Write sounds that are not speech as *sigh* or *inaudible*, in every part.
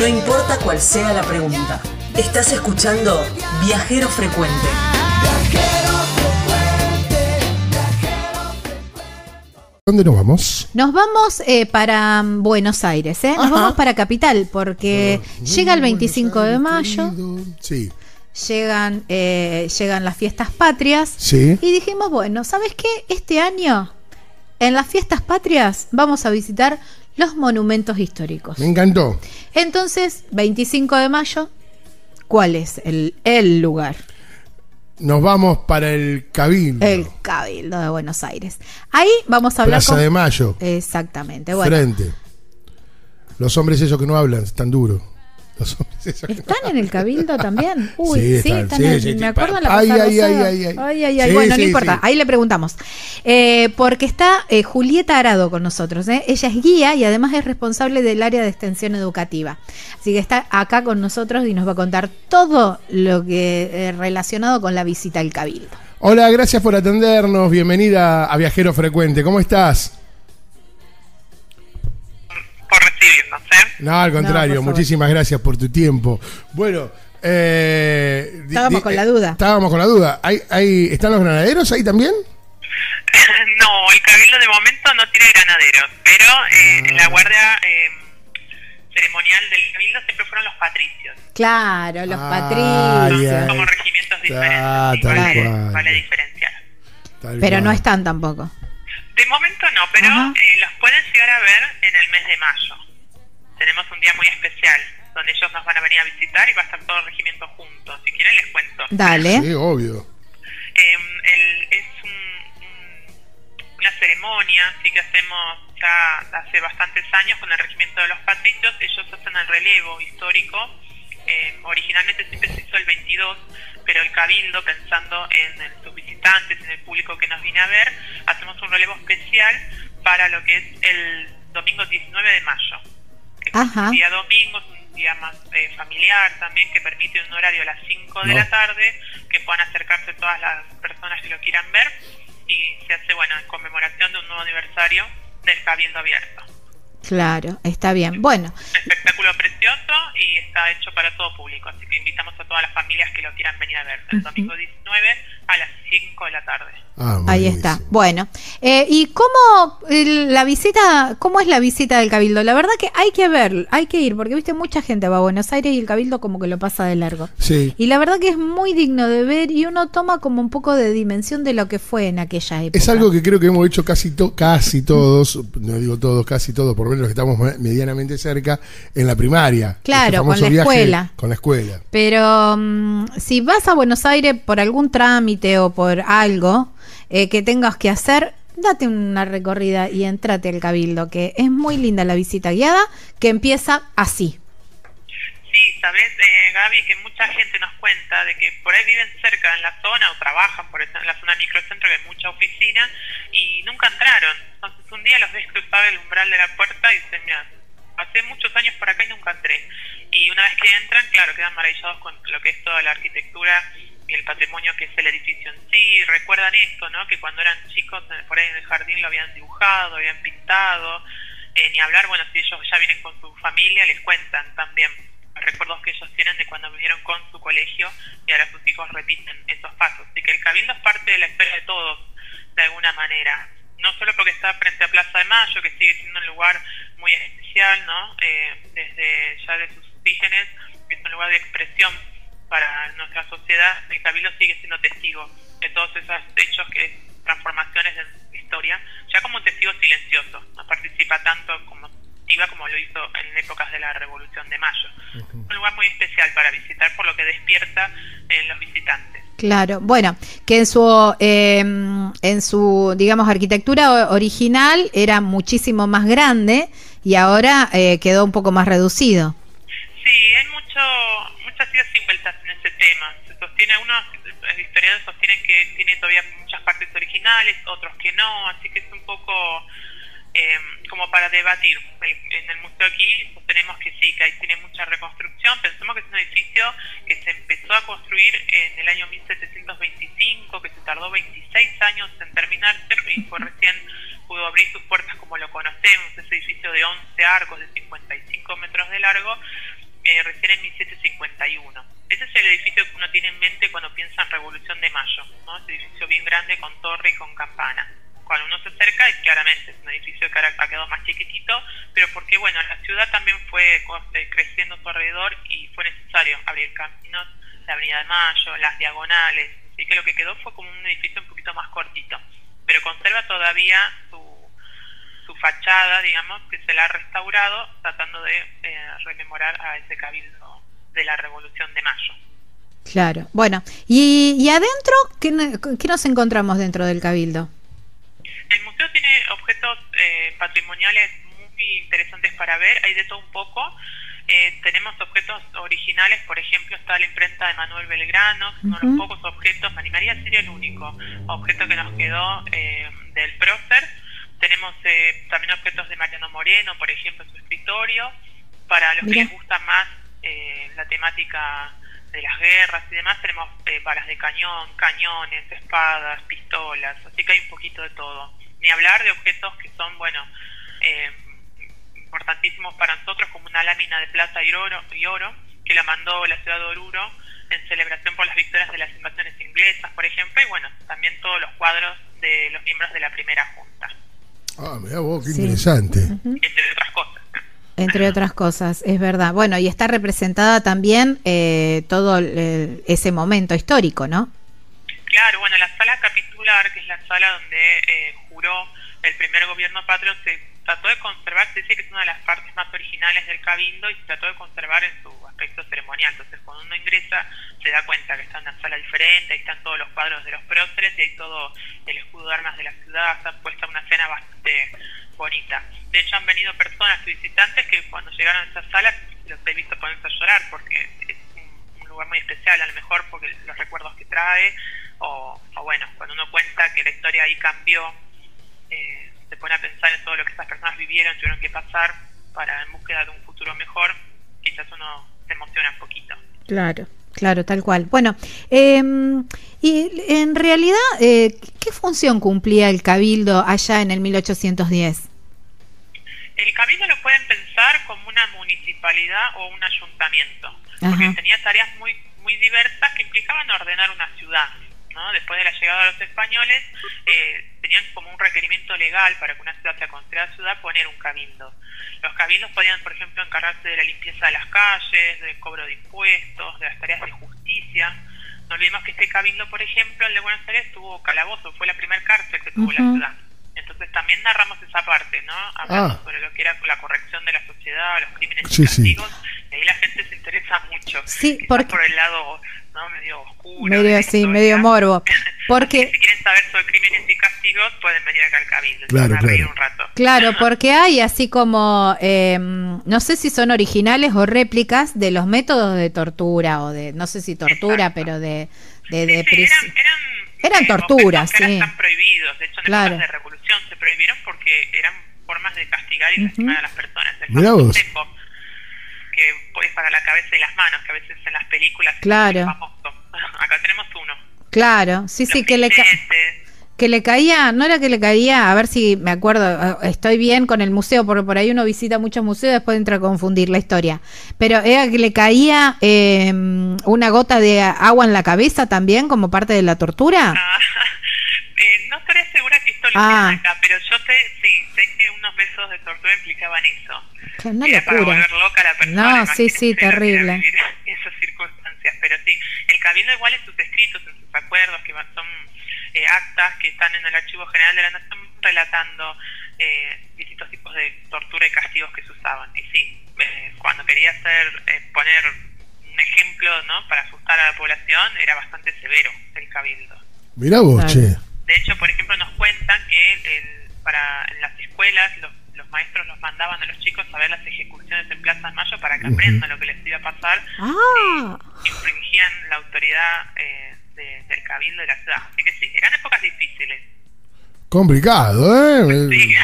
No importa cuál sea la pregunta. Estás escuchando Viajero Frecuente. ¿Dónde nos vamos? Nos vamos eh, para mm, Buenos Aires, ¿eh? Nos Ajá. vamos para Capital, porque llega el 25 de mayo, Sí. llegan, eh, llegan las fiestas patrias, Sí. y dijimos, bueno, ¿sabes qué? Este año, en las fiestas patrias, vamos a visitar los monumentos históricos. Me encantó. Entonces, 25 de mayo, ¿cuál es el, el lugar? Nos vamos para el Cabildo. El Cabildo de Buenos Aires. Ahí vamos a hablar Plaza con... de Mayo. Exactamente, bueno. Frente. Los hombres esos que no hablan, están duros. Los hombres ¿Están en el cabildo también? *laughs* Uy, Sí, sí, están, sí, en- sí, me acuerdo en la Ay, ay, ay, ay, ay. Ay, Bueno, no importa, ahí le preguntamos. Eh, porque está eh, Julieta Arado con nosotros. ¿eh? Ella es guía y además es responsable del área de extensión educativa. Así que está acá con nosotros y nos va a contar todo lo que eh, relacionado con la visita al cabildo. Hola, gracias por atendernos. Bienvenida a Viajero Frecuente. ¿Cómo estás? No, al contrario, muchísimas gracias por tu tiempo. Bueno, eh, Estábamos di- con la duda. Estábamos con la duda. ¿Hay, hay, ¿Están los granaderos ahí también? *laughs* no, el cabildo de momento no tiene granaderos, pero eh, la guardia eh, ceremonial del cabildo siempre fueron los patricios. Claro, los Ay, patricios. ay. Como regimientos diferentes. Ah, tal vale, cual. vale diferenciar. Tal Pero no están tampoco. De momento no, pero eh, los pueden llegar a ver en el mes de mayo. Tenemos un día muy especial donde ellos nos van a venir a visitar y va a estar todo el regimiento juntos. Si quieren les cuento. Dale. Sí, obvio. Eh, el- es un- un- una ceremonia sí que hacemos ya hace bastantes años con el regimiento de los patricios. Ellos hacen el relevo histórico. Eh, originalmente siempre se hizo el 22, pero el cabildo, pensando en, el- sus visitantes, en el público que nos viene a ver, hacemos un relevo especial para lo que es el domingo 19 de mayo. Ajá. día domingo, es un día más eh, familiar también, que permite un horario a las 5 de No. la tarde, que puedan acercarse todas las personas que lo quieran ver, y se hace, bueno, en conmemoración de un nuevo aniversario del Cabildo Abierto. Claro, está bien. Bueno, Un espectáculo precioso y está hecho para todo público, así que invitamos a todas las familias que lo quieran venir a ver el domingo 19 a las 5 de la tarde. Ah, Ahí está. Bueno, eh, ¿y cómo el- la visita, cómo es la visita del Cabildo? La verdad que hay que ver, hay que ir, porque viste mucha gente va a Buenos Aires y el Cabildo como que lo pasa de largo. Sí. Y la verdad que es muy digno de ver y uno toma como un poco de dimensión de lo que fue en aquella época. Es algo que creo que hemos hecho casi, to- casi todos, no digo todos, casi todos, por lo menos los que estamos me- medianamente cerca, en la primaria. Claro, Este con famoso la viaje escuela. Con la escuela. Pero mm, si vas a Buenos Aires por algún trámite o por algo eh, que tengas que hacer, date una recorrida y entrate al Cabildo, que es muy linda la visita guiada, que empieza así. Sí, sabes, eh, Gaby, que mucha gente nos cuenta de que por ahí viven cerca en la zona o trabajan por en la zona microcentro que hay mucha oficina y nunca entraron. Entonces un día los ves cruzar el umbral de la puerta y dicen, mira, hace muchos años por acá y nunca entré. Y una vez que entran, claro, quedan maravillados con lo que es toda la arquitectura y el patrimonio que es el edificio en sí. Recuerdan esto, ¿no? Que cuando eran chicos, eh, por ahí en el jardín lo habían dibujado, habían pintado. Eh, ni hablar, bueno, si ellos ya vienen con su familia, les cuentan también recuerdos que ellos tienen de cuando vinieron con su colegio y ahora sus hijos repiten esos pasos. Así que el cabildo es parte de la historia de todos, de alguna manera. No solo porque está frente a Plaza de Mayo, que sigue siendo un lugar muy especial, ¿no? Eh, desde ya de sus orígenes, que es un lugar de expresión para nuestra sociedad, el cabildo sigue siendo testigo de todos esos hechos que transformaciones la historia, ya como un testigo silencioso, no participa tanto como activa como lo hizo en épocas de la Revolución de Mayo. Un lugar muy especial para visitar por lo que despierta en los visitantes. Claro, bueno, que en su, eh, en su, digamos, arquitectura original era muchísimo más grande y ahora eh, quedó un poco más reducido. Sí, hay mucho, vueltas en ese tema. Se sostiene, algunos eh, historiadores sostienen que tiene todavía muchas partes originales, otros que no, así que es un poco eh, como para debatir. En el museo aquí sostenemos que sí, que ahí tiene mucha reconstrucción. Pensemos que es un edificio que se empezó a construir en el año 1725, que se tardó 26 años en terminarse y fue recién pudo abrir sus puertas como lo conocemos, ese edificio de 11 arcos de 55 metros de largo eh, recién en 1751. Ese es el edificio que uno tiene en mente cuando piensa en Revolución de Mayo, ¿no? Ese edificio bien grande con torre y con campana. Cuando uno se acerca, claramente es un edificio que ahora ha quedado más chiquitito, pero porque, bueno, la ciudad también fue eh, creciendo a su alrededor y fue necesario abrir caminos, la Avenida de Mayo, las diagonales, así que lo que quedó fue como un edificio un poquito más cortito, pero conserva todavía su su fachada, digamos, que se la ha restaurado tratando de eh, rememorar a ese cabildo de la Revolución de Mayo. Claro, bueno, ¿y, y adentro ¿qué, qué, nos encontramos dentro del cabildo? El museo tiene objetos eh, patrimoniales muy interesantes para ver, hay de todo un poco. Eh, tenemos objetos originales, por ejemplo, está la imprenta de Manuel Belgrano, uno de los pocos objetos, animaría a ser el único objeto que nos quedó eh, eh, también objetos de Mariano Moreno, por ejemplo, en su escritorio. Para los que les gusta más eh, la temática de las guerras y demás, tenemos eh, balas de cañón, cañones, espadas, pistolas, así que hay un poquito de todo. Ni hablar de objetos que son, bueno, eh, importantísimos para nosotros, como una lámina de plata y oro, y oro que la mandó la ciudad de Oruro en celebración por las victorias de las invasiones inglesas, por ejemplo, y bueno, también todos los cuadros de los miembros de la primera junta. Ah, mira vos, qué interesante. Entre otras cosas. Entre otras cosas, es verdad. Bueno, y está representada también eh, todo el, ese momento histórico, ¿no? Claro, bueno, la sala capitular, que es la sala donde eh, juró el primer gobierno patrio, se trató de conservar, se dice que es una de las partes más originales del cabildo y se trató de conservar en su aspecto ceremonial. Entonces, cuando uno ingresa, se da cuenta que está en una sala diferente, ahí están todos los cuadros de los próceres y hay todo el escudo de armas de la ciudad, está puesta una escena bastante bonita. De hecho, han venido personas y visitantes que cuando llegaron a esa sala los he visto ponerse a llorar porque es un, lugar muy especial, a lo mejor porque los recuerdos que trae, o, o bueno, cuando uno cuenta que la historia ahí cambió. Eh, se pone a pensar en todo lo que estas personas vivieron, tuvieron que pasar para en búsqueda de un futuro mejor, quizás uno se emociona un poquito. Claro. Claro, tal cual. Bueno, eh, y en realidad, eh, ¿qué función cumplía el cabildo allá en el 1810? El cabildo lo pueden pensar como una municipalidad o un ayuntamiento, porque tenía tareas muy muy diversas que implicaban ordenar una ciudad. ¿No? Después de la llegada de los españoles, eh, tenían como un requerimiento legal para que una ciudad sea considerada ciudad poner un cabildo. Los cabildos podían, por ejemplo, encargarse de la limpieza de las calles, del cobro de impuestos, de las tareas de justicia. No olvidemos que este cabildo, por ejemplo, el de Buenos Aires tuvo calabozo, fue la primera cárcel que tuvo uh -huh. la ciudad. Entonces también narramos esa parte, ¿no? Hablamos ah. sobre lo que era la corrección de la sociedad, los crímenes sí, y castigos, sí. y ahí la gente se interesa mucho. Sí, porque... por el lado ¿no? medio oscuro. Medio, sí, medio morbo. *laughs* Porque... si quieren saber sobre crímenes y castigos, pueden venir acá al Cabildo. Claro, claro. Un rato. claro, *laughs* porque hay así como, eh, no sé si son originales o réplicas de los métodos de tortura, o de, no sé si tortura, Exacto. pero de... de, de sí, eran, eran, eran eh, torturas, sí. Están prohibidos. De hecho, en claro. de revolución se prohibieron porque eran formas de castigar y lastimar uh -huh. a las personas. El vos. Tempo, que es para la cabeza y las manos, que a veces en las películas claro famoso. Acá tenemos uno. Claro, sí, sí, que le, que le caía, no era que le caía, a ver si me acuerdo, estoy bien con el museo, porque por ahí uno visita muchos museos y después entra a confundir la historia, pero era que le caía eh, una gota de agua en la cabeza también como parte de la tortura. Ah, *laughs* eh, no estoy segura que esto lo ah. acá, pero yo sé, sí, sé que unos besos de tortura implicaban eso. Una era locura. para volver loca a la persona. No, sí, sí, terrible. *laughs* Esas circunstancias, pero sí, el cabildo igual en sus escritos, en sus acuerdos, que son eh, actas que están en el Archivo General de la Nación relatando eh, distintos tipos de tortura y castigos que se usaban. Y sí, eh, cuando quería hacer eh, poner un ejemplo ¿no? para asustar a la población, era bastante severo el cabildo. Mirá vos, che. De hecho, por ejemplo, nos cuentan que el, para en las escuelas los, los, maestros los mandaban a los chicos a ver las ejecuciones en Plaza de Mayo para que uh -huh. aprendan lo que les iba a pasar. Ah. Eh, infringían la autoridad eh, de, del cabildo de la ciudad. Así que sí, eran épocas difíciles. Complicado, ¿eh? Sí,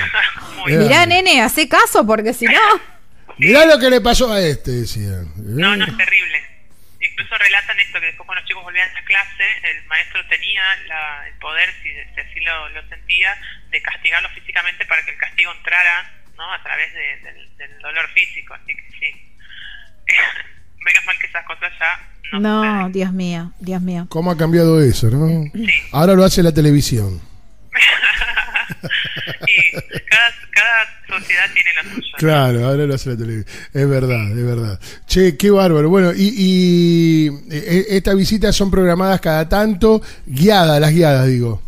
*laughs* Mirá, nene, hace caso porque si no... *laughs* Mirá lo que le pasó a este, decían. No, no, es terrible. Incluso relatan esto, que después cuando los chicos volvían a clase, el maestro tenía la, el poder, si, si así lo, lo, sentía, de castigarlos físicamente para que el castigo entrara ¿no? a través de, del, del dolor físico. Así que sí, *laughs* menos mal que esas cosas ya no, No, suceden. Dios mío, Dios mío. ¿Cómo ha cambiado eso, no? Ahora lo hace la televisión. *laughs* y cada, cada sociedad tiene lo suyo. ¿no? Claro, ahora lo hace la televisión. Es verdad, es verdad. Che, qué bárbaro. Bueno, y, y eh, estas visitas son programadas cada tanto, guiadas, las guiadas, digo.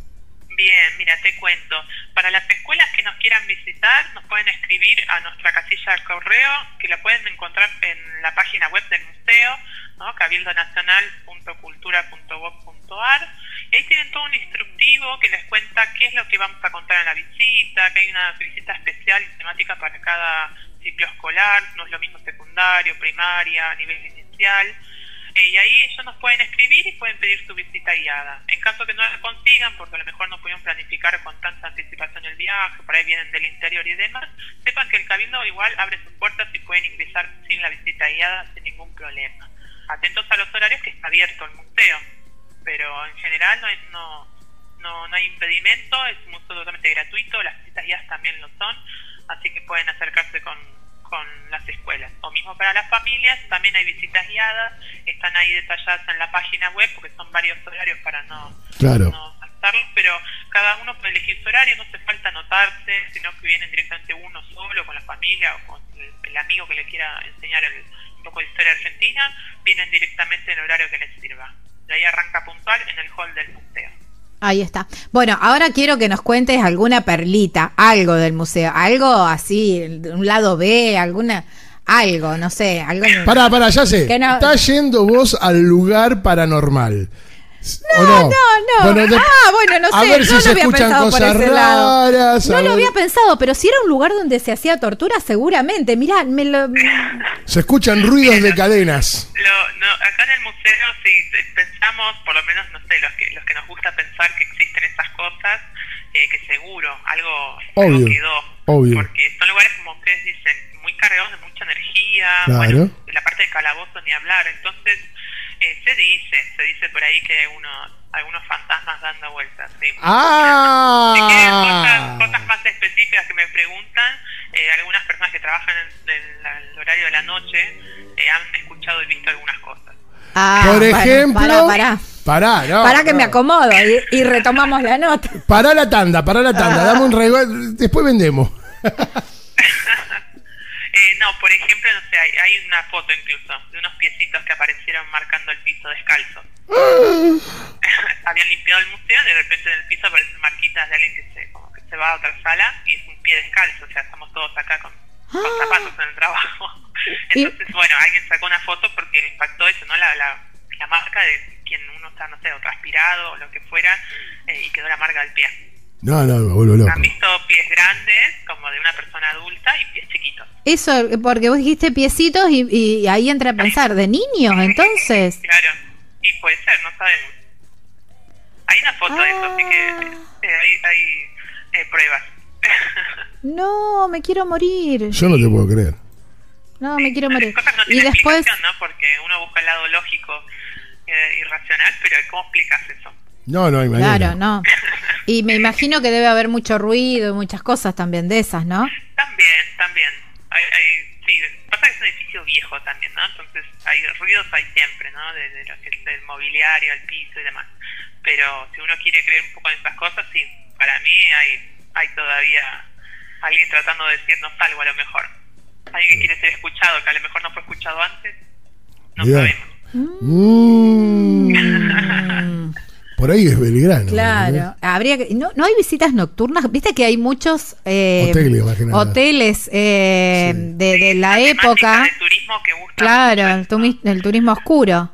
Bien, mira, te cuento. Para las escuelas que nos quieran visitar, nos pueden escribir a nuestra casilla de correo, que la pueden encontrar en la página web del museo, ¿no? cabildonacional.cultura.gov.ar. Y ahí tienen todo un instructivo que les cuenta qué es lo que vamos a contar en la visita, que hay una visita especial y temática para cada ciclo escolar, no es lo mismo secundario, primaria, nivel inicial. Y ahí ellos nos pueden escribir y pueden pedir su visita guiada. En caso que no la consigan, porque a lo mejor no pudieron planificar con tanta anticipación el viaje, por ahí vienen del interior y demás, sepan que el Cabildo igual abre sus puertas y pueden ingresar sin la visita guiada sin ningún problema. Atentos a los horarios que está abierto el museo, pero en general no hay, no, no, no hay impedimento, es un museo totalmente gratuito, las visitas guiadas también lo son, así que pueden acercarse con, con las escuelas. O mismo para las familias, también hay visitas guiadas, están ahí detalladas en la página web porque son varios horarios para no, Claro. no saltarlos, pero cada uno puede elegir su horario, no hace falta anotarse, sino que vienen directamente uno solo con la familia o con el, el amigo que le quiera enseñar el- un poco de historia argentina, vienen directamente en el horario que les sirva. De ahí arranca puntual en el hall del museo. Ahí está. Bueno, ahora quiero que nos cuentes alguna perlita, algo del museo, algo así, de un lado B, alguna, algo, no sé, algo. Pará, pará, ya sé. Que no- Estás yendo vos al lugar paranormal. ¿O no, No, no. Bueno, de- ah, bueno, no a sé. ver no si lo se había escuchan pensado por cosas ese lado. raras. a No lo ver. había pensado, pero si era un lugar donde se hacía tortura, seguramente. Mirá, me lo. Se escuchan ruidos de cadenas. Lo, no, acá en el museo sí eh, pensamos, por lo menos, no sé, los que, los que nos gusta pensar que existen esas cosas, eh, que seguro algo, algo Obvio, quedó. obvio. Porque son lugares, como ustedes dicen, muy cargados de mucha energía. Claro. Bueno, de la parte de calabozo ni hablar. Entonces, eh, se dice, se dice por ahí que uno, algunos fantasmas dando vueltas. Sí. Si ¡Ah! cosas, cosas más específicas que me preguntan, eh, algunas personas que trabajan en, el horario de la noche eh, han escuchado y visto algunas cosas. Ah, Por bueno, ejemplo. Pará, pará. Pará, no. Pará que no. me acomodo y, y retomamos la nota. Pará la tanda, pará la tanda. Dame un regalo. Después vendemos. *laughs* Eh, no, por ejemplo, no sé, hay, hay una foto incluso de unos piecitos que aparecieron marcando el piso descalzo. *laughs* Habían limpiado el museo y de repente en el piso aparecen marquitas de alguien que se, como que se va a otra sala y es un pie descalzo, o sea, estamos todos acá con, con zapatos en el trabajo. *laughs* Entonces, bueno, alguien sacó una foto porque le impactó eso, ¿no? La, la, la marca de quien uno está, no sé, o transpirado o lo que fuera, eh, y quedó la marca del pie. No, no, me vuelvo loco. Han visto pies grandes, como de una persona adulta, y pies chiquitos. Eso, porque vos dijiste piecitos y, y ahí entra a pensar, ¿de niños entonces? Claro, y puede ser, no sabemos. Hay una foto de eso, así que eh, hay, hay eh, pruebas. *laughs* No, me quiero morir. Yo no te puedo creer. No, me quiero morir. Cosas que no Y después. Porque uno busca el lado lógico eh, y racional, pero ¿cómo explicas eso? No, no manera. claro, no. Y me imagino que debe haber mucho ruido y muchas cosas también de esas, ¿no? También, también. Hay, hay, sí, pasa que es un edificio viejo también, ¿no? Entonces hay ruidos hay siempre, ¿no? De, de lo que es el mobiliario, el piso y demás. Pero si uno quiere creer un poco en esas cosas, sí, para mí hay, hay todavía alguien tratando de decirnos algo a lo mejor. Alguien que quiere ser escuchado, que a lo mejor no fue escuchado antes, no sabemos. Mm. Por ahí es Belgrano. Claro, habría que, no, no hay visitas nocturnas, viste que hay muchos eh, Hoteles, hoteles, eh, Sí. de, de la época, del turismo que gusta claro, el, esto. tumi- el turismo oscuro.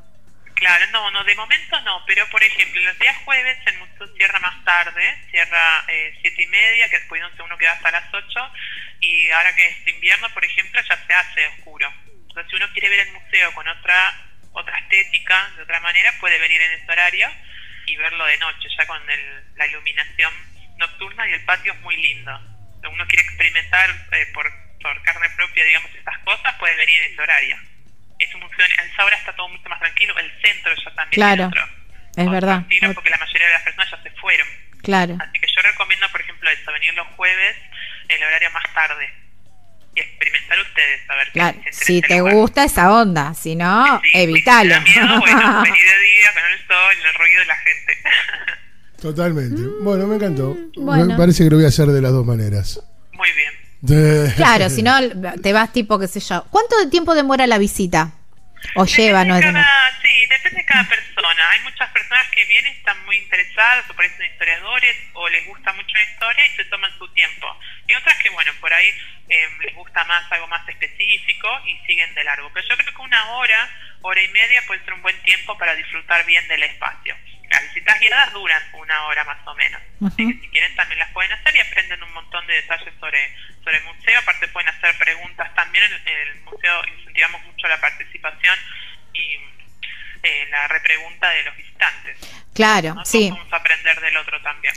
Claro, no, no, de momento no, pero por ejemplo, los días jueves el museo cierra más tarde, cierra eh, siete y media, que después de uno queda hasta las 8, y ahora que es invierno, por ejemplo, ya se hace oscuro. Entonces, si uno quiere ver el museo con otra otra estética, de otra manera, puede venir en ese horario y verlo de noche, ya con el, la iluminación nocturna y el patio es muy lindo. Si uno quiere experimentar eh, por, por carne propia, digamos, estas cosas, puede venir en ese horario. Es un museo, a esa hora está todo mucho más tranquilo, el centro ya también Claro, es otro verdad. porque la mayoría de las personas ya se fueron. Claro. Así que yo recomiendo, por ejemplo, eso, venir los jueves, el horario más tarde. Y experimentar ustedes, a ver qué Claro, sienten si ese te lugar. gusta esa onda, si no, Sí, evítalo. Si miedo, *laughs* bueno, vení de día con el sol el ruido de la gente. *laughs* Totalmente. Bueno, me encantó. Bueno. Me parece que lo voy a hacer de las dos maneras. Muy bien. De- Claro, si no, *laughs* te vas tipo, qué sé yo. ¿Cuánto de tiempo demora la visita? O lleva, no es de cada, Sí, depende de cada persona. Hay muchas que vienen, están muy interesadas, o parecen historiadores, o les gusta mucho la historia y se toman su tiempo. Y otras que, bueno, por ahí eh, les gusta más algo más específico y siguen de largo. Pero yo creo que una hora, hora y media puede ser un buen tiempo para disfrutar bien del espacio. Las visitas guiadas duran una hora más o menos. Así que si quieren también las pueden hacer y aprenden un montón de detalles sobre, sobre el museo. Aparte pueden hacer preguntas también. En el museo incentivamos mucho la participación y eh, la repregunta de los visitantes. Claro, ¿no? sí. Vamos a aprender del otro también.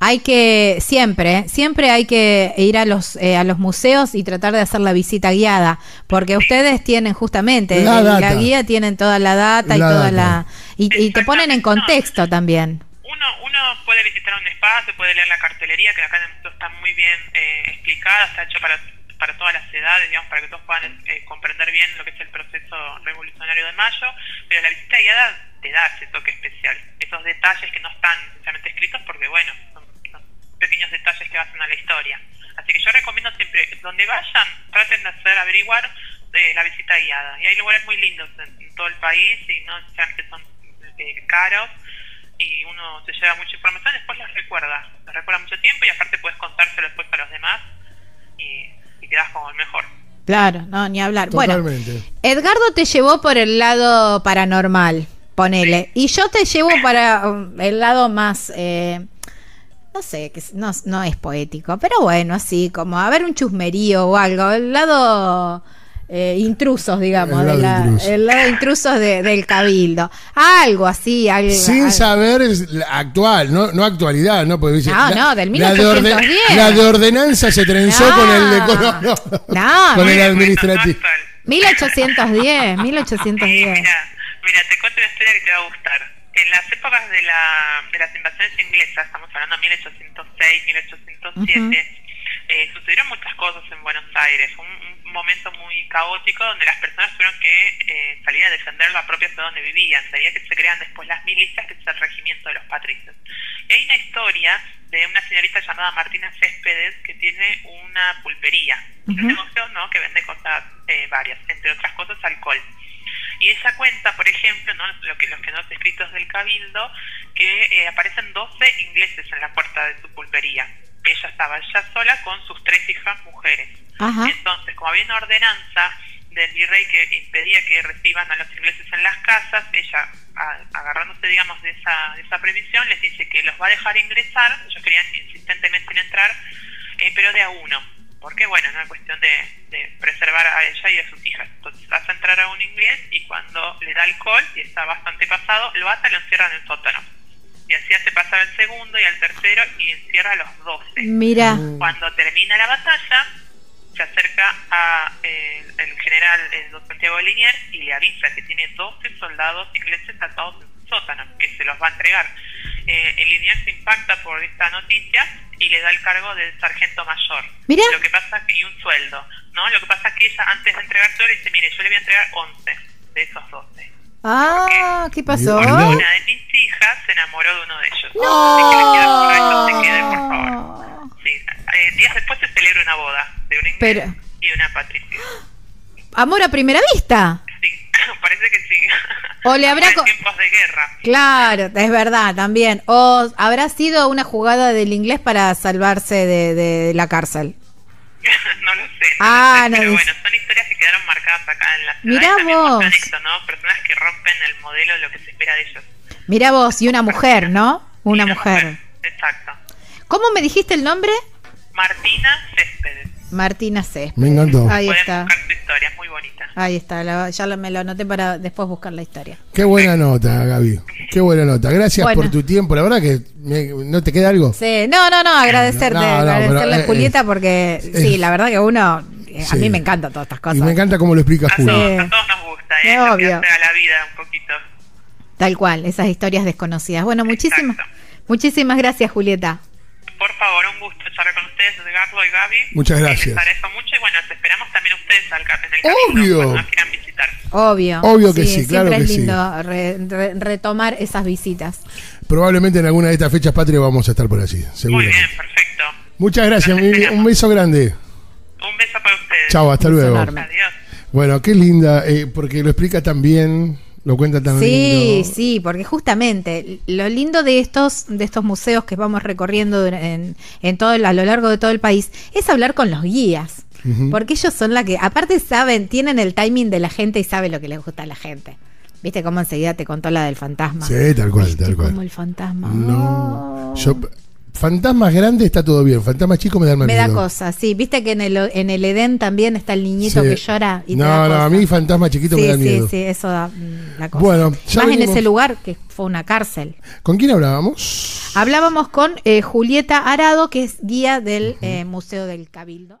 Hay que siempre, siempre hay que ir a los eh, a los museos y tratar de hacer la visita guiada, porque ustedes tienen justamente La el- guía tienen toda la data y toda data. la y, y te ponen en contexto también. Uno, uno puede visitar un espacio, puede leer la cartelería, que acá en el museo está muy bien eh, explicada, está hecho para, para todas las edades, digamos, para que todos puedan eh, comprender bien lo que es el proceso revolucionario de mayo, pero la visita guiada te da ese toque especial, esos detalles que no están necesariamente escritos porque, bueno, son, son pequeños detalles que hacen a la historia. Así que yo recomiendo siempre, donde vayan, traten de hacer, averiguar eh, la visita guiada. Y hay lugares muy lindos en, en todo el país y no necesariamente son eh, caros y uno se lleva mucha información, después los recuerda, los recuerda mucho tiempo y aparte puedes contárselo después a los demás y quedas como el mejor. Claro, no ni hablar. Bueno, Totalmente. Edgardo te llevó por el lado paranormal, ponele, y yo te llevo para um, el lado más eh, no sé, que es- no, no es poético, pero bueno, así como a ver un chusmerío o algo, el lado eh, intrusos, digamos, El de lado la- intruso. el lado intrusos de- del cabildo, algo así, algo, Sin algo- saber actual, no, no actualidad, ¿no? Porque dice, No, la- no, del la de orde- 1810. La de ordenanza se trenzó No. con el de no, no. No, con no. el administrativo. actual. 1810, Sí, 1810. mira, mira, te cuento una historia que te va a gustar. En las épocas de, la, de las invasiones inglesas, estamos hablando de 1806, 1807, eh, sucedieron muchas cosas en Buenos Aires. Un, un momento muy caótico donde las personas tuvieron que eh, salir a defender la propia ciudad donde vivían. Sabía que se crean después las milicias, que es el regimiento de los patricios. Y hay una historia de una señorita llamada Martina Céspedes que tiene una pulpería. Un negocio ¿no? que vende cosas eh, varias, entre otras cosas alcohol. Y ella cuenta, por ejemplo, ¿no? lo que, los que no escritos del Cabildo, que eh, aparecen 12 ingleses en la puerta de su pulpería. Ella estaba ella sola con sus tres hijas mujeres. Ajá. Entonces, como había una ordenanza del virrey que impedía que reciban a los ingleses en las casas, ella, a- agarrándose, digamos, de esa, de esa previsión, les dice que los va a dejar ingresar, ellos querían insistentemente entrar, eh, pero de a uno. Porque, bueno, es una cuestión de, de preservar a ella y a sus hijas. Entonces, hace entrar a un inglés y cuando le da alcohol, y está bastante pasado, lo ata y lo encierra en el sótano. Y así hace pasar al segundo y al tercero y encierra a los doce. Mira, Cuando termina la batalla, se acerca a eh, el general eh, don Santiago de Liniers y le avisa que tiene 12 soldados ingleses atados en su sótano, que se los va a entregar. Eh, el Liniers se impacta por esta noticia y le da el cargo de sargento mayor. Mirá. Lo que pasa y un sueldo, ¿no? Lo que pasa es que ella antes de entregar todo le dice, mire, yo le voy a entregar 11 de esos 12. ah, ¿qué pasó? Una de mis hijas se enamoró de uno de ellos. No se quede, por favor. Sí, eh, días después se celebra una boda de un inglés Pero- y una patricia. Amor a primera vista. Sí, *laughs* parece que sí. O le habrá en tiempos de guerra. Claro, es verdad también. O habrá sido una jugada del inglés para salvarse de, de la cárcel. *laughs* no lo sé. No Ah, lo sé, no pero dice- bueno, son historias que quedaron marcadas acá en la ciudad. Mirá. Personas que rompen el modelo de lo que se espera de ellos. Mira vos, y una mujer, ¿no? Una mujer. Exacto. ¿Cómo me dijiste el nombre? Martina Céspedes. Martina C. Me encantó. Ahí Pueden está. buscar su historia, es muy bonita. Ahí está, la- ya lo- me lo anoté para después buscar la historia. Qué buena nota, Gaby. Qué buena nota. Gracias Bueno. por tu tiempo. La verdad que me- no te queda algo. Sí, no, no, no, agradecerte, No, no, pero, agradecerle a eh, Julieta porque sí, eh, la verdad que uno, eh, a sí. mí me encantan todas estas Y cosas. me encanta cómo lo explica A Julio. todos, a todos nos gusta, ¿eh? Sí, Lo que obvio. hace a la vida un poquito. Tal cual, esas historias desconocidas. Bueno, muchísimas, muchísimas gracias, Julieta. Por favor, un gusto charlar con ustedes, Edgardo y Gaby. Muchas Eh, gracias. Les agradezco mucho y bueno, los esperamos al, ca- en el camino Obvio. cuando nos quieran visitar. Obvio. Obvio que sí, claro siempre que es sí. lindo re- re- retomar esas visitas. Probablemente en alguna de estas fechas patrias vamos a estar por allí, seguro. Muy bien, perfecto. Muchas gracias. Un beso grande. Un beso para ustedes. Chao, hasta luego. enorme. Adiós. Bueno, qué linda, eh, porque lo explica tan bien, lo cuenta tan Sí, lindo. sí, porque justamente lo lindo de estos de estos museos que vamos recorriendo en, en todo el- a lo largo de todo el país es hablar con los guías, porque ellos son la que aparte saben, tienen el timing de la gente y saben lo que les gusta a la gente. ¿Viste cómo enseguida te contó la del fantasma? Sí, tal cual, ¿Viste tal cual. Como el fantasma. No. Oh. Yo, fantasmas grandes está todo bien, fantasmas chicos me dan más Me da miedo. cosa, sí. Viste que en el, en el Edén también está el niñito Sí. que llora y te No, da no, cosa. a mí fantasma chiquito sí, me da sí, miedo. Sí, eso da mm, la cosa. Bueno, ya Más en ese lugar que fue una cárcel. ¿Con quién hablábamos? Hablábamos con eh, Julieta Arado, que es guía del eh, Museo del Cabildo.